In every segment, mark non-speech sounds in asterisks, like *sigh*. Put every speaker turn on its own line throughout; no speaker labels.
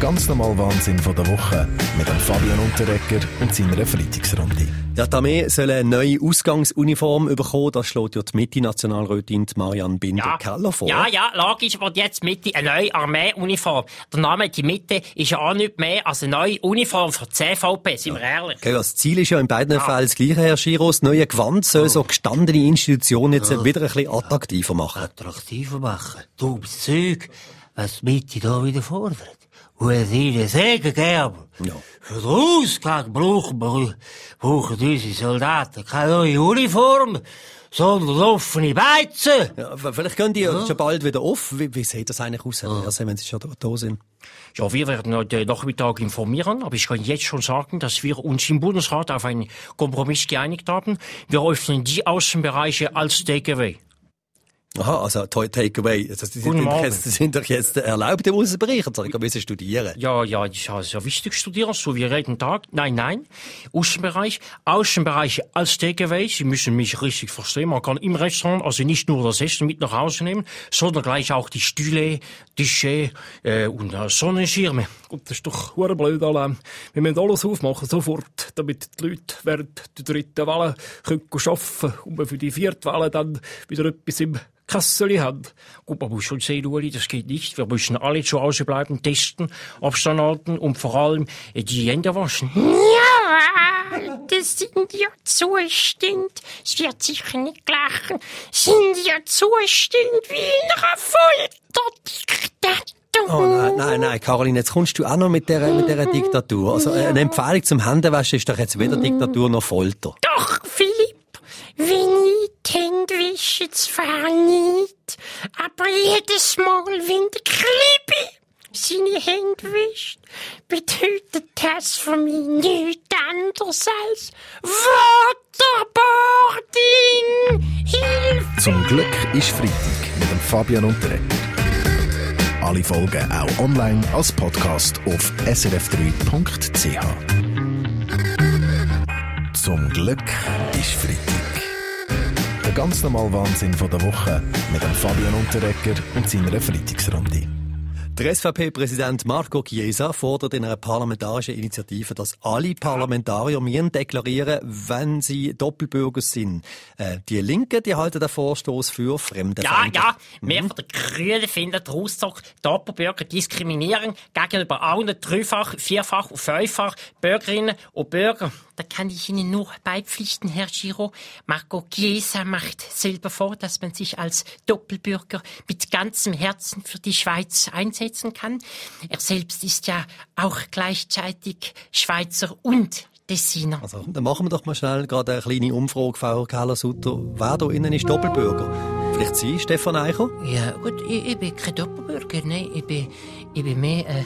Der ganz normale Wahnsinn von der Woche mit dem Fabian Unterrecker und seiner Freitagsrunde.
Ja, die Armee soll eine neue Ausgangsuniform bekommen. Das schlägt ja die Mitte-Nationalrätin Marianne Binder-Keller vor.
Ja, ja, logisch wird jetzt Mitte eine neue Armeeuniform. Der Name die Mitte ist ja auch nicht mehr als eine neue Uniform für die CVP, sind wir ehrlich.
Okay, das Ziel ist ja in beiden Fällen das gleiche, Herr Schiro. Das neue Gewand soll so gestandene Institutionen jetzt wieder ein bisschen attraktiver machen.
attraktiver machen. Dummes Zeug, was die Mitte da wieder fordert. Und es ihnen Segen geben.
Ja.
Für den Ausgang brauchen, wir, brauchen unsere Soldaten keine neue Uniform, sondern offene Beizen.
Ja, vielleicht gehen die ja schon bald wieder auf. Wie, wie sieht das eigentlich aus, Herr Berse, wenn Sie schon da, da sind?
Ja, wir werden heute Nachmittag informieren, aber ich kann jetzt schon sagen, dass wir uns im Bundesrat auf einen Kompromiss geeinigt haben. Wir öffnen die Außenbereiche als Takeaway.
Aha, also Toy Takeaway. Also, das, sind doch jetzt, das sind doch jetzt erlaubt im Außenbereich. Jetzt soll ich ein bisschen studieren.
Ja, ja, das ist also wichtig studieren, so wie jeden Tag. Nein, nein. Außenbereich, Außenbereiche als Takeaway. Sie müssen mich richtig verstehen. Man kann im Restaurant also nicht nur das Essen mit nach Hause nehmen, sondern gleich auch die Stühle, Tische äh, und äh, Sonnenschirme.
Gut, das ist doch hure blöd allein. Wir müssen alles aufmachen, sofort, damit die Leute während der dritten Welle können arbeiten und wir für die vierte Welle dann wieder etwas im Kasseli haben.
Gut, man muss schon sehen, Uli, das geht nicht. Wir müssen alle zu Hause bleiben, testen, Abstand halten und vor allem äh, die Hände waschen.
Ja, das sind ja Zustände. Es wird sicher nicht lachen. Sind ja Zustände wie in einer Folterdiktatur.
Oh nein, nein, nein, Caroline, jetzt kommst du auch noch mit der, mit der Diktatur. Also äh, eine Empfehlung zum Händewaschen ist doch jetzt weder Diktatur noch Folter.
Doch, Philipp, wenn wische, zwar nicht, aber jedes Mal, wenn der Klibi seine Hände wischt, bedeutet das für mich nichts anderes als Waterboarding. Hilfe!
Zum Glück ist Freitag mit dem Fabian Unterrecker. Alle Folgen auch online als Podcast auf srf3.ch. Zum Glück ist Freitag. Der ganz normale Wahnsinn von der Woche mit dem Fabian Unterrecker und seiner Freitagsrunde.
Der SVP-Präsident Marco Chiesa fordert in einer parlamentarischen Initiative, dass alle Parlamentarier müssen deklarieren, wenn sie Doppelbürger sind. Äh, die Linken, die halten den Vorstoß für
Ja,
Fremdenfeindlich.
ja, wir von den Grünen finden den Ausdruck Doppelbürger diskriminieren gegenüber allen dreifach, vierfach und fünffach Bürgerinnen und Bürger. Da kann ich Ihnen nur beipflichten, Herr Giro. Marco Chiesa macht selber vor, dass man sich als Doppelbürger mit ganzem Herzen für die Schweiz einsetzen kann. Er selbst ist ja auch gleichzeitig Schweizer und Tessiner.
Also, dann machen wir doch mal schnell gerade eine kleine Umfrage, Frau Keller-Sutter. Wer da innen ist Doppelbürger? Vielleicht Sie, Stefan Eicher?
Ja, gut, ich, ich bin kein Doppelbürger, nein, ich bin, ich bin mehr, äh,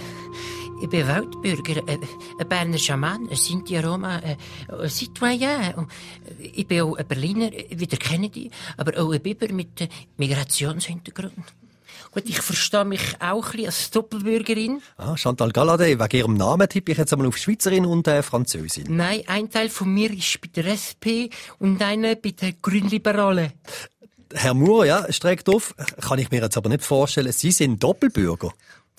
ich bin Weltbürger, ein Berner Schaman, ein Sinti Roma, ein Citoyen. Und äh, ich bin auch ein Berliner, wie der Kennedy, aber auch ein Biber mit Migrationshintergrund.
Gut, ich verstehe mich auch ein bisschen als Doppelbürgerin.
Ah, Chantal Galladay, wegen Ihrem Namen tippe ich jetzt einmal auf Schweizerin und äh, Französin.
Nein, ein Teil von mir ist bei der SP und einer bei der Grünliberalen.
Herr Moore, ja, streckt auf. Kann ich mir jetzt aber nicht vorstellen, Sie sind Doppelbürger.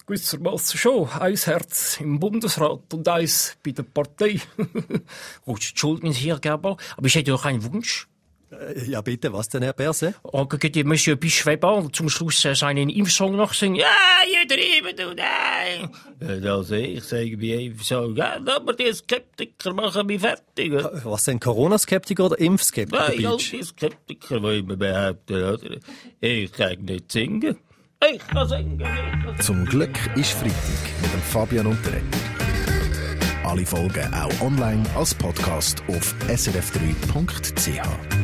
Gewissermaßen schon. Ein Herz im Bundesrat und eins bei der Partei. *laughs*
Gut, entschuldigen Sie, Herr Gerber, aber ich hätte doch einen Wunsch.
Äh, Ja, bitte, was denn, Herr Berse?
Oh, geht ihr Monsieur Bischweber und zum Schluss äh, seinen Impfsong noch singen? Ja, jeder immer du, nein!
Also, ich sage einfach so, ja, aber die Skeptiker machen mich fertig.
Was denn, Corona-Skeptiker oder Impfskeptiker?
Nein, all die Skeptiker, die immer behaupten, oder? Ich kann nicht singen. Ich kann singen nicht.
Zum Glück ist Freitag mit dem Fabian Unterrecker. Alle Folgen auch online als Podcast auf srf3.ch.